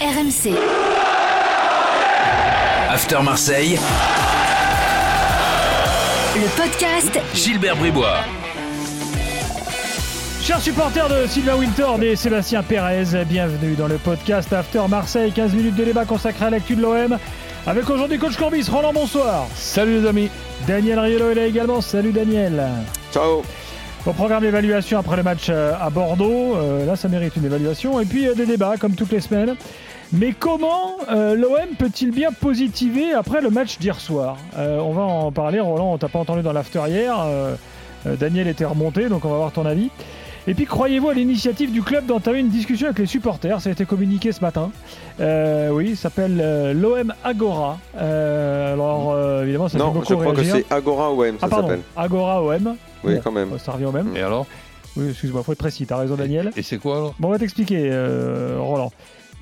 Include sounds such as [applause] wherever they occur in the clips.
RMC. After Marseille, Le podcast Gilbert Bribois. Chers supporters de Sylvain Winter et Sébastien Pérez, bienvenue dans le podcast After Marseille, 15 minutes de débat consacré à l'actu de l'OM. Avec aujourd'hui coach Corbis, Roland, bonsoir. Salut les amis. Daniel Riolo est là également, salut Daniel. Ciao. Au programme d'évaluation après le match euh, à Bordeaux, euh, là ça mérite une évaluation, et puis euh, des débats comme toutes les semaines. Mais comment euh, l'OM peut-il bien positiver après le match d'hier soir? On va en parler, Roland, on t'a pas entendu dans l'after hier, Daniel était remonté, donc on va voir ton avis. Et puis croyez-vous à l'initiative du club d'entamer une discussion avec les supporters? Ça a été communiqué ce matin. Euh, oui, ça s'appelle euh, l'OM Agora. Euh, alors évidemment, ça fait Non, beaucoup je crois que c'est Agora OM, ça ah s'appelle. Agora OM. Oui, Bon, quand même. Ça revient au même. Et alors Oui, excuse-moi, faut être précis. T'as raison, Daniel. Et c'est quoi alors? Bon, on va t'expliquer, euh, Roland.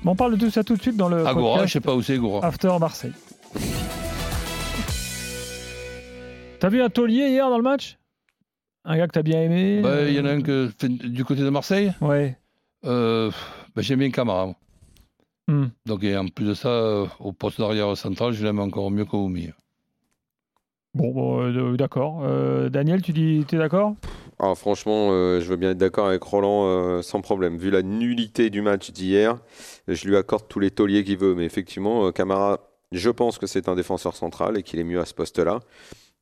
On parle de tout ça tout de suite dans le Agora, je sais pas où c'est Agora. After Marseille. T'as vu un taulier hier dans le match? Un gars que t'as bien aimé Bah, Il y en a un que, fait du côté de Marseille. Ouais. Euh, bah, J'aime bien Camara. Hmm. Donc, et en plus de ça, euh, au poste d'arrière central, je l'aime encore mieux qu'Oumi. Bon, bon, euh, d'accord. Euh, Daniel, tu dis, t'es d'accord? Ah, franchement, euh, je veux bien être d'accord avec Roland euh, sans problème. Vu la nullité du match d'hier, je lui accorde tous les tauliers qu'il veut. Mais effectivement, euh, Camara, je pense que c'est un défenseur central et qu'il est mieux à ce poste-là.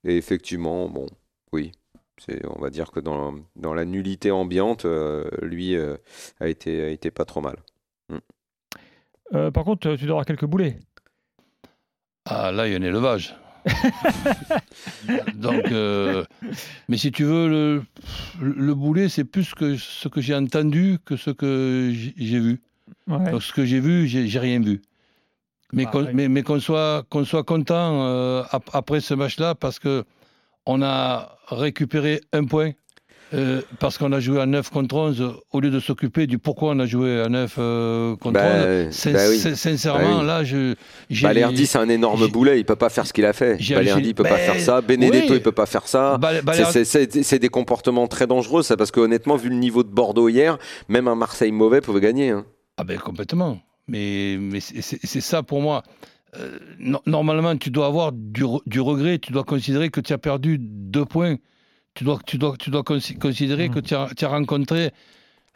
Et effectivement, bon, oui. On va dire que dans, dans la nullité ambiante, euh, lui euh, a, été, a été pas trop mal. Euh, Par contre, tu dois avoir quelques boulets. Ah, là, il y a un élevage. [laughs] Donc, euh, mais si tu veux, le, le boulet, c'est plus que ce que j'ai entendu que ce que j'ai vu. Ouais. Donc, ce que j'ai vu, j'ai rien vu. Mais Bah, qu'on mais, mais soit, qu'on soit content euh, ap- après ce match-là parce que on a récupéré un point. Euh, parce qu'on a joué à 9 contre 11 au lieu de s'occuper du pourquoi on a joué à 9 euh, contre Bah, 11. Sin- bah oui. Sincèrement, Bah oui. là, je. Balerdi, c'est un énorme boulet. Il peut pas faire ce qu'il a fait. Balerdi, il peut pas faire ça. Benedetto, oui. il peut pas faire ça. C'est- des comportements très dangereux, ça, parce que honnêtement, vu le niveau de Bordeaux hier, même un Marseille mauvais pouvait gagner. hein. Ah ben complètement. Mais, mais c'est ça pour moi. Euh, no- normalement, tu dois avoir du, re- du regret. Tu dois considérer que tu as perdu deux points. Tu dois, tu dois, tu dois consi- considérer que tu as, tu as rencontré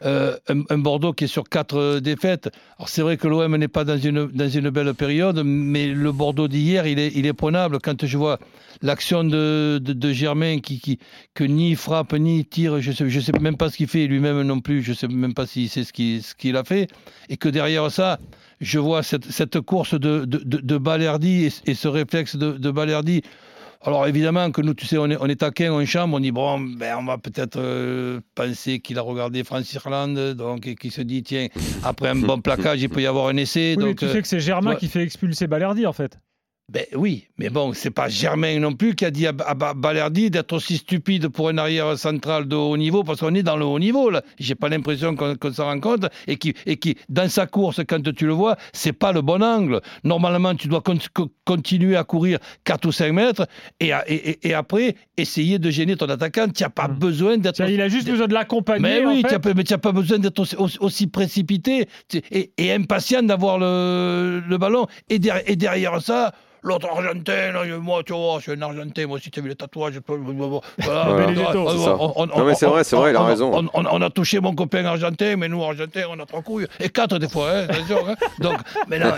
euh, un, un Bordeaux qui est sur quatre euh, défaites. Alors c'est vrai que l'OM n'est pas dans une, dans une belle période, mais le Bordeaux d'hier, il est, il est prenable. Quand je vois l'action de, de, de Germain qui, qui, que ni frappe ni tire, je ne sais, je sais même pas ce qu'il fait lui-même non plus, je ne sais même pas si c'est ce qu'il ce qu'il a fait, et que derrière ça, je vois cette, cette course de, de, de, de Balerdi et, et ce réflexe de, de Balerdi. Alors évidemment que nous, tu sais, on est, on est taquin en chambre, on dit bon, ben, on va peut-être euh, penser qu'il a regardé France-Irlande, donc et qu'il se dit tiens, après un [laughs] bon plaquage, il peut y avoir un essai. Oui, mais donc, tu euh, sais que c'est Germain toi- qui fait expulser Balerdi, en fait. Ben oui, mais bon, c'est pas Germain non plus qui a dit à, à Ba- Balerdi d'être aussi stupide pour un arrière central de haut niveau, parce qu'on est dans le haut niveau là. J'ai pas l'impression qu'on s'en rend compte et qui, et qui, dans sa course, quand tu le vois, c'est pas le bon angle. Normalement, tu dois con- co- continuer à courir 4 ou 5 mètres et, après essayer de gêner ton attaquant. Tu n'as pas Mm. besoin d'être. Il a juste besoin de l'accompagner. Mais en oui, fait. tu pas- n'as pas besoin d'être aussi, précipité et, impatient d'avoir le, le ballon. Et derrière ça, l'autre Argentin, là, moi, tu vois, je suis un Argentin, moi aussi, tu as vu le tatouage. je peux- Voilà, Voilà, ça. on- on- Non, mais c'est vrai, c'est vrai, il a on- raison. On, on- on a touché mon copain argentin, mais nous, Argentins, on a trois couilles. Et quatre, des fois, hein, attention, hein. Donc, mais non,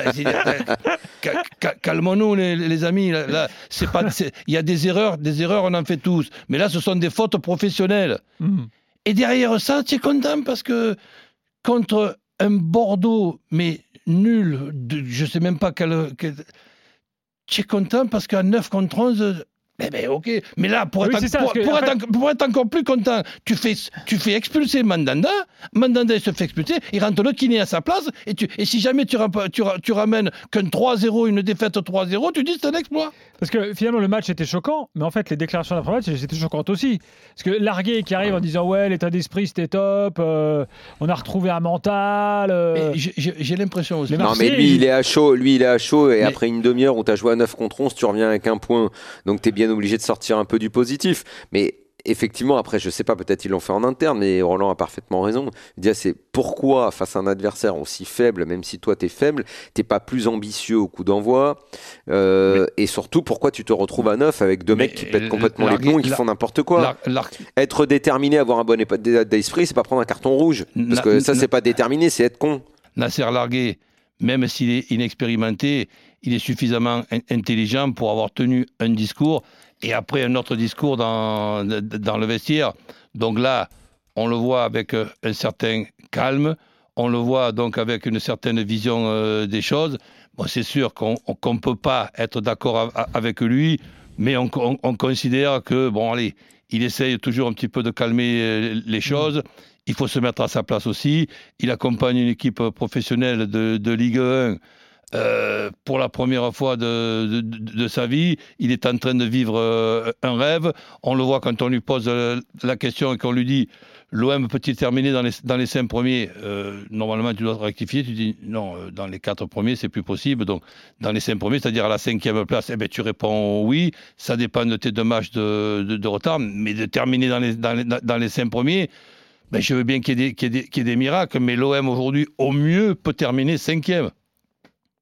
ca- calmons-nous, les, les amis. Là, là, c'est pas, c'est- il y a des erreurs, des erreurs, on en fait tous. Mais là, ce sont des fautes professionnelles. Hmm. Et derrière ça, tu es content parce que contre un Bordeaux, mais nul, de, je sais même pas quel. quel- tu es content parce qu'à 9 contre 11. Eh ben ok, mais là pour, Oui, être, c'est ça, pour, parce que, pour en être, fait- en- pour être encore plus content, tu fais, tu fais expulser Mandanda, Mandanda il se fait expulser, il rentre le kiné à sa place, et, tu, et si jamais tu, ramènes qu'un 3-0, une défaite 3-0, tu dis c'est un exploit. Parce que finalement, le match était choquant, mais en fait, les déclarations d'après-match, elles étaient choquantes aussi. Parce que Largué qui arrive en disant Ouais, l'état d'esprit c'était top, euh, on a retrouvé un mental. euh, j'ai- l'impression aussi. Non, mais lui, il- il est à chaud. Lui, il est à chaud. Et Mais- après une demi-heure où tu as joué à 9 contre 11, tu reviens avec un point. Donc, tu es obligé de sortir un peu du positif. Mais effectivement, après, je sais pas, peut-être ils l'ont fait en interne, mais Roland a parfaitement raison. Dire, c'est pourquoi, face à un adversaire aussi faible, même si toi t'es faible, t'es pas plus ambitieux au coup d'envoi, euh, et surtout, pourquoi tu te retrouves à neuf avec deux mecs qui pètent complètement les plombs et qui font n'importe quoi? Être déterminé, avoir un bon état d'esprit, c'est pas prendre un carton rouge, parce que ça, c'est pas déterminé, c'est être con. Nasser Largué, même s'il est inexpérimenté, il est suffisamment intelligent pour avoir tenu un discours et après un autre discours dans, dans le vestiaire. Donc là, on le voit avec euh, un certain calme, on le voit donc avec une certaine vision euh, des choses. Bon, c'est sûr qu'on ne peut pas être d'accord avec lui, mais on, considère que, bon, allez, il essaye toujours un petit peu de calmer euh, les choses. Il faut se mettre à sa place aussi. Il accompagne une équipe professionnelle de, de Ligue 1 euh, pour la première fois de, sa vie, il est en train de vivre euh, un rêve. On le voit quand on lui pose euh, la question et qu'on lui dit l'OM peut-il terminer dans les, cinq premiers? Normalement, tu dois rectifier. Tu dis non, dans les quatre premiers, c'est plus possible. Donc, dans les cinq premiers, c'est-à-dire à la cinquième place, eh ben, tu réponds oui. Ça dépend de tes deux matchs de, retard. Mais de terminer dans les, cinq premiers, ben, je veux bien qu'il y, ait y, des miracles. Mais l'OM aujourd'hui, au mieux, peut terminer cinquième.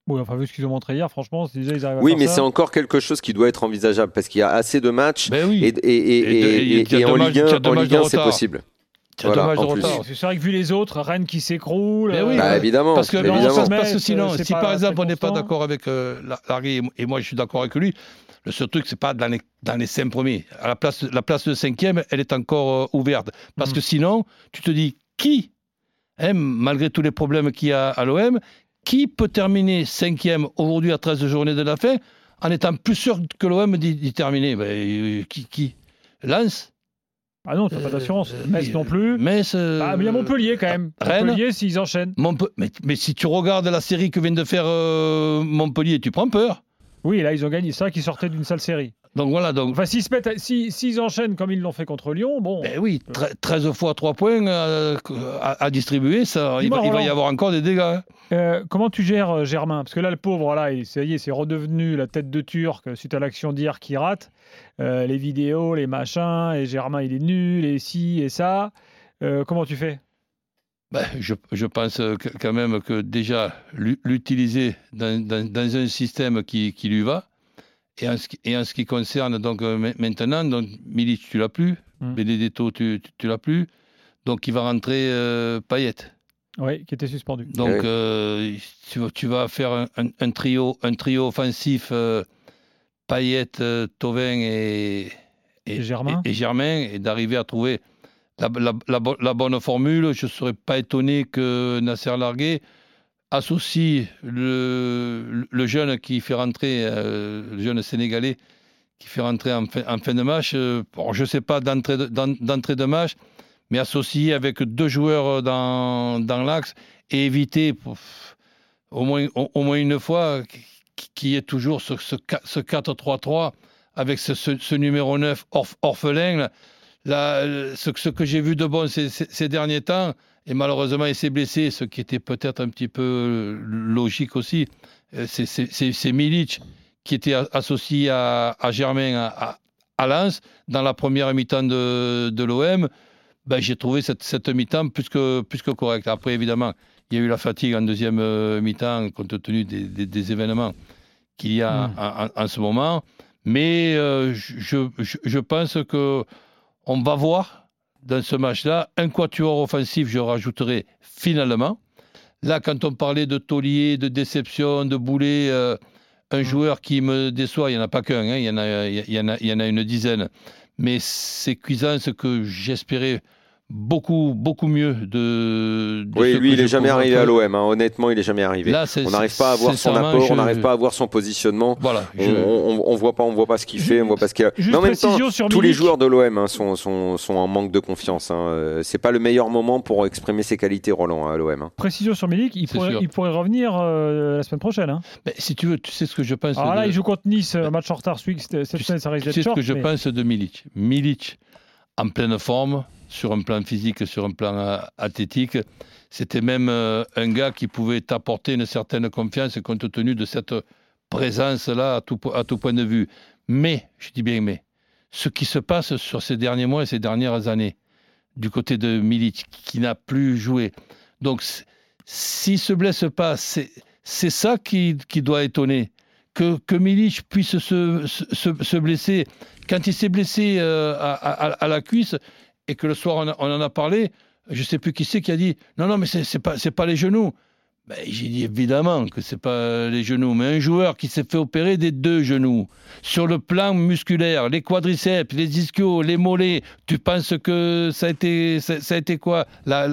Oui, enfin, vu ce qu'ils ont montré hier, franchement, déjà ils arrivent à Oui, mais c'est encore quelque chose qui doit être envisageable parce qu'il y a assez de matchs ben oui. et, et, et, et, en Ligue 1, c'est possible. Voilà, c'est vrai que vu les autres, Rennes qui s'écroule. Ben oui, bah, évidemment. Parce que, évidemment. Si par exemple on n'est pas d'accord avec euh, Larry et moi je suis d'accord avec lui, le seul truc, c'est pas dans les, dans les cinq premiers. À la place, la place de cinquième, elle est encore euh, ouverte. Parce mm. que sinon, tu te dis qui, hein, malgré tous les problèmes qu'il y a à l'OM, qui peut terminer cinquième aujourd'hui à 13 journées de la fin en étant plus sûr que l'OM d'y terminer? Ben, euh, Qui, qui? Lens? Ah non, t'as pas d'assurance. Euh, Metz non plus. Metz. Euh, ah, mais il y a Montpellier quand même. Rennes, Montpellier, s'ils enchaînent. Mais, mais, si tu regardes la série que vient de faire Montpellier, tu prends peur. Oui, là, ils ont gagné ça qui sortait d'une sale série. Donc voilà. Donc... Enfin, s'ils, se enchaînent comme ils l'ont fait contre Lyon, bon. Ben oui, 13 fois 3 points euh, à, distribuer, ça, il, va, y avoir encore des dégâts. Hein. Euh, comment tu gères euh, Germain? Parce que là, le pauvre, là, ça y est, c'est redevenu la tête de Turc suite à l'action d'hier qui rate. les vidéos, les machins, et Germain, il est nul, et ci, et ça. comment tu fais? Ben, je, je, pense quand même que déjà, l'utiliser dans, dans, un système qui, qui lui va, et en, ce qui, et en, ce qui, concerne donc euh, maintenant, donc Milic, tu l'as plus, mm. Benedetto, tu, tu, l'as plus, donc il va rentrer euh, Payet. Oui, qui était suspendu. Donc euh, tu, tu, vas faire un, un, trio, un trio offensif euh, Payet, euh, Tovin et, et, Germain. et, Germain, et d'arriver à trouver la, bonne formule. Je ne serais pas étonné que Nasser Larguet associe le, jeune qui fait rentrer, euh, le jeune sénégalais qui fait rentrer en fin, de match, euh, je ne sais pas d'entrée de, de, match, mais associé avec deux joueurs dans, dans l'axe et éviter au, moins, au, moins une fois qu'il y ait toujours ce, ce, 4-3-3 avec ce, numéro 9 orphelin. Ce, ce que j'ai vu de bon ces, ces derniers temps, et malheureusement, il s'est blessé, ce qui était peut-être un petit peu euh, logique aussi. Euh, c'est Milic qui était associé à, Germain à, à, Lens dans la première mi-temps de, de l'OM. Ben, J'ai trouvé cette, cette mi-temps plus que, plus que correcte. Après, évidemment, il y a eu la fatigue en deuxième euh, mi-temps compte tenu des, des, événements qu'il y a mmh. en, ce moment. Mais je, je, je pense que on va voir dans ce match-là. Un quatuor offensif, je rajouterai finalement. Là, quand on parlait de taulier, de déception, de boulet, euh, un mm. joueur qui me déçoit, il n'y en a pas qu'un, hein, il, y en a, il, y en a, il y en a une dizaine. Mais c'est Cuisance que j'espérais beaucoup, beaucoup mieux de. oui, lui, il n'est jamais arrivé à l'OM. Hein. Honnêtement, il n'est jamais arrivé. on n'arrive pas à voir son apport, on n'arrive pas à voir son positionnement. Voilà, on, ne voit pas, on voit pas ce qu'il fait, on voit pas ce qu'il a. Mais en même temps, tous les joueurs de l'OM hein, sont, sont, sont, en manque de confiance. Hein. Euh, c'est pas le meilleur moment pour exprimer ses qualités, Roland, à l'OM. Hein. Précision sur Milik, il, pourrait, il pourrait revenir euh, la semaine prochaine. Mais si tu veux, tu sais ce que je pense. Alors là, il joue contre Nice, match en retard. Cette semaine, ça risque d'être Tu sais ce que je pense de Milik. Milik, en pleine forme sur un plan physique, sur un plan euh, athlétique. C'était même euh, un gars qui pouvait t'apporter une certaine confiance compte tenu de cette présence-là à tout, à tout point de vue. Mais, je dis bien mais, ce qui se passe sur ces derniers mois et ces dernières années du côté de Milic, qui n'a plus joué. Donc, s'il se blesse pas, c'est ça qui, doit étonner. Que, que Milic puisse se, se, blesser. Quand il s'est blessé euh, à, la cuisse et que le soir on, en a parlé, je ne sais plus qui c'est qui a dit non, non, mais ce n'est pas, les genoux. Ben, j'ai dit évidemment que c'est pas les genoux, mais un joueur qui s'est fait opérer des deux genoux, sur le plan musculaire, les quadriceps, les ischios, les mollets, tu penses que ça a été, ça, a été quoi la,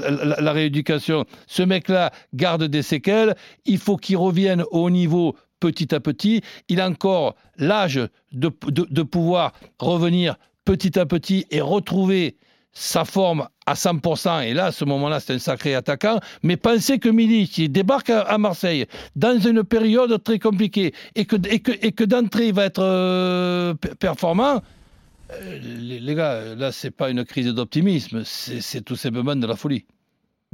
rééducation? Ce mec-là garde des séquelles, il faut qu'il revienne au niveau petit à petit. Il a encore l'âge de, de pouvoir revenir petit à petit et retrouver sa forme à 100%, et là, à ce moment-là, c'est un sacré attaquant, mais pensez que Milik, il débarque à, Marseille dans une période très compliquée, et que, et que, va être euh, performant, euh, les, les, gars, là, c'est pas une crise d'optimisme, c'est tout simplement de la folie.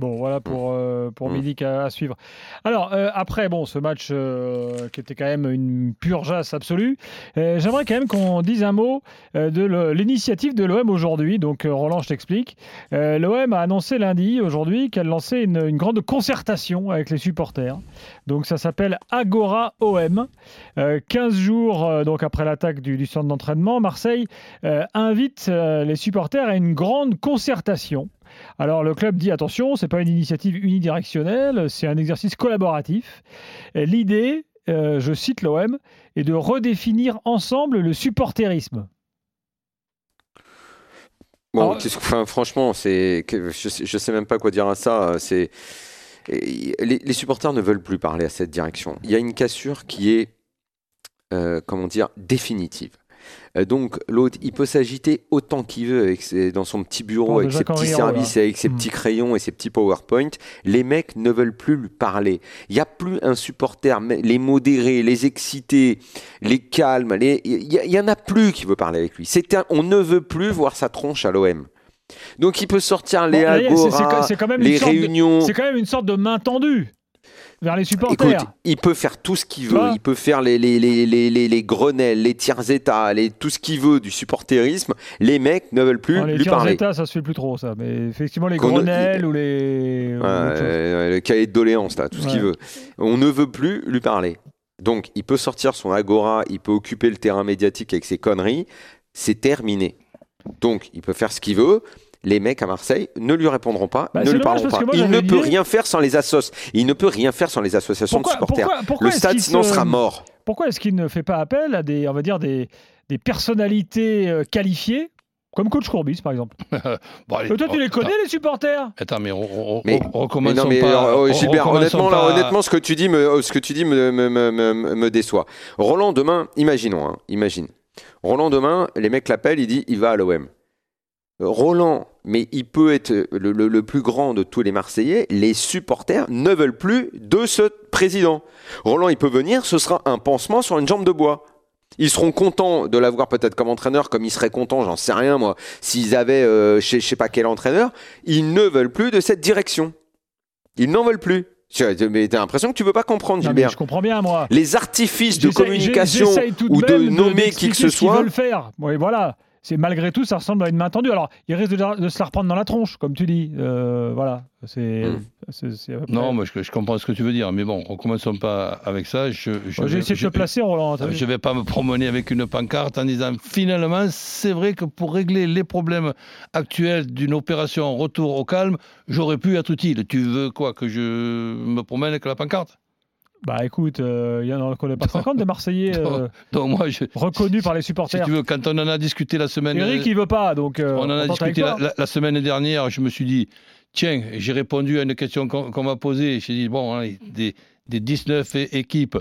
Bon, voilà pour, euh, pour Milik à, suivre. Alors, euh, après, bon, ce match euh, qui était quand même une purgeasse absolue, j'aimerais quand même qu'on dise un mot de l'initiative de l'OM aujourd'hui. Donc, Roland, je t'explique. L'OM a annoncé lundi, aujourd'hui, qu'elle lançait une, une, grande concertation avec les supporters. Donc, ça s'appelle Agora OM. 15 jours donc après l'attaque du, du, centre d'entraînement, Marseille invite les supporters à une grande concertation alors le club dit attention, c'est pas une initiative unidirectionnelle, c'est un exercice collaboratif. L'idée, euh, je cite l'OM, est de redéfinir ensemble le supporterisme. Bon, franchement, c'est, je, ne sais même pas quoi dire à ça. C'est, les, supporters ne veulent plus parler à cette direction. Il y a une cassure qui est, euh, comment dire, définitive. Euh, donc l'autre, il peut s'agiter autant qu'il veut avec dans son petit bureau, avec ses petits services, avec ses hmm. petits crayons et ses petits PowerPoint. Les mecs ne veulent plus lui parler. Il n'y a plus un supporter, les modérés, les excités, les calmes, il n'y en a plus qui veut parler avec lui. on ne veut plus voir sa tronche à l'OM. Donc il peut sortir les agora, les réunions. C'est quand même une sorte de main tendue vers les supporters. Écoute, il peut faire tout ce qu'il veut. Il peut faire les, les, les, les, les grenelles, les tiers états, les, tout ce qu'il veut du supporterisme. Les mecs ne veulent plus lui parler. Les tiers états, ça se fait plus trop, ça. Mais effectivement, les grenelles ou les. le cahier de doléances, là, tout ce qu'il veut. On ne veut plus lui parler. Donc, il peut sortir son agora, il peut occuper le terrain médiatique avec ses conneries. C'est terminé. Donc, il peut faire ce qu'il veut les mecs à Marseille ne lui répondront pas, bah, ne lui parleront pas. il ne peut rien faire sans les assos. Il ne peut rien faire sans les associations de supporters. le stade sinon sera mort. Pourquoi est-ce qu'il ne fait pas appel à des, on va dire des, des personnalités euh, qualifiées comme coach Courbis, par exemple. [laughs] bon, allez, toi, tu les connais, les supporters? Attends, mais on, mais, recommençons mais pas. Euh, Gilbert, honnêtement, là, honnêtement, ce que tu dis me, euh, ce que tu dis me, me, me, me déçoit. Roland, demain, imaginons, hein, imagine. Roland, demain, les mecs l'appellent, il dit, il va à l'OM. Roland, mais il peut être le, plus grand de tous les Marseillais, les supporters ne veulent plus de ce président. Roland, il peut venir, ce sera un pansement sur une jambe de bois. Ils seront contents de l'avoir peut-être comme entraîneur, comme ils seraient contents, j'en sais rien moi, s'ils avaient euh, je ne sais pas quel entraîneur. Ils ne veulent plus de cette direction. Ils n'en veulent plus. Mais t'as l'impression que tu veux pas comprendre, Gilbert. je comprends bien, moi. Les artifices de communication ou de nommer qui que ce soit. Ce veulent faire. Oui, voilà c'est malgré tout, ça ressemble à une main tendue. Alors, il risque de, se la reprendre dans la tronche, comme tu dis. Euh, voilà. C'est, hmm. Non, moi, je, comprends ce que tu veux dire, mais bon, commençons pas avec ça. Je, J'ai essayé de te placer, Roland. Je vais pas me promener avec une pancarte en disant finalement, c'est vrai que pour régler les problèmes actuels d'une opération retour au calme, j'aurais pu être utile. Tu veux quoi que je me promène avec la pancarte? Bah écoute, euh, il y en a pas 50 des Marseillais euh, reconnus par les supporters. Si tu veux, quand on en a discuté la semaine. Eric, il veut pas, donc. Euh, on en a discuté la, semaine dernière. Je me suis dit, tiens, j'ai répondu à une question qu'on m'a posée. J'ai dit bon, hein, des, des 19 équipes.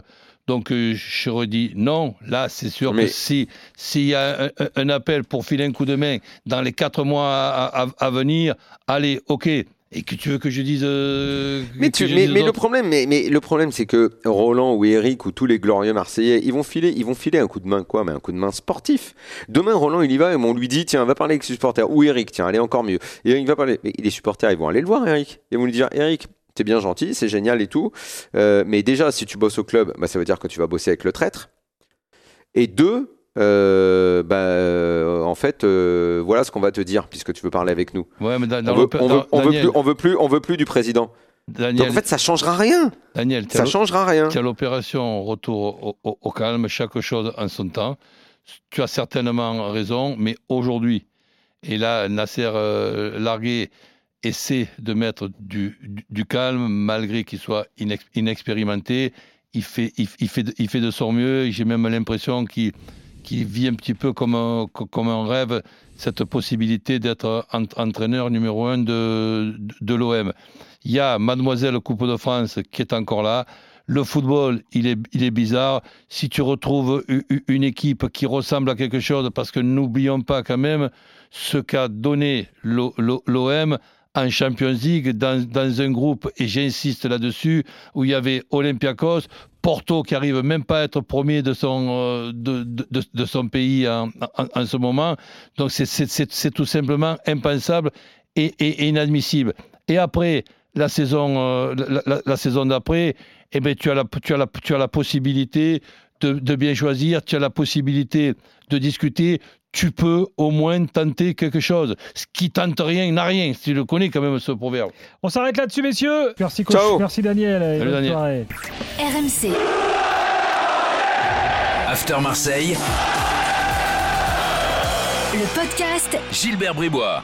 Donc je redis non. Là, c'est sûr que si s'il y a un, appel pour filer un coup de main dans les quatre mois à venir, allez, ok et que tu veux que je dise. Euh, mais, mais, le problème, mais, mais le problème, c'est que Roland ou Eric ou tous les glorieux Marseillais, ils vont filer, ils vont filer un coup de main quoi, mais un coup de main sportif. Demain, Roland, il y va et on lui dit, tiens, va parler avec ses supporters. Ou Eric, tiens, allez encore mieux. Et Eric va parler. Mais les supporters, ils vont aller le voir, Eric. Ils vont lui dire, Eric, t'es bien gentil, c'est génial et tout. Euh, mais déjà, si tu bosses au club, bah, ça veut dire que tu vas bosser avec le traître. Et deux, euh, bah, euh, en fait, euh, voilà ce qu'on va te dire puisque tu veux parler avec nous. Ouais, mais dans, dans On veut, on, veut, on veut Daniel, plus, on veut plus, on veut plus du président. Daniel, Donc en fait, ça changera rien. Daniel, Ça changera rien. Tu as l'opération retour au, au- au calme, chaque chose en son temps. Tu as certainement raison, mais aujourd'hui, et là, Nasser euh, Largué essaie de mettre du, du- du calme, malgré qu'il soit inex- inexpérimenté. Il fait, il, il fait, il fait de son mieux. J'ai même l'impression qu'il qu'il vit un petit peu comme un, rêve, cette possibilité d'être en- entraîneur numéro un de, de, l'OM. Il y a Mademoiselle Coupe de France qui est encore là. Le football, il est, il est bizarre. Si tu retrouves une équipe qui ressemble à quelque chose, parce que n'oublions pas quand même ce qu'a donné l'O- l'O- l'OM en Champions League dans, dans un groupe, et j'insiste là-dessus, où il y avait Olympiakos, Porto qui arrive même pas à être premier de son, euh, de, de- son pays en, en- ce moment. Donc c'est- tout simplement impensable et, et- inadmissible. Et après, la saison, euh, la, la- saison d'après, eh ben, tu, as la, tu, tu as la possibilité de, de bien choisir, tu as la possibilité de discuter, tu peux au moins tenter quelque chose. Ce qui tente rien n'a rien. Tu le connais quand même ce proverbe. On s'arrête là-dessus, messieurs. Merci, coach. Ciao. Merci, Daniel. et Salut, bonne Daniel. soirée. RMC, After Marseille, le podcast Gilbert Bribois.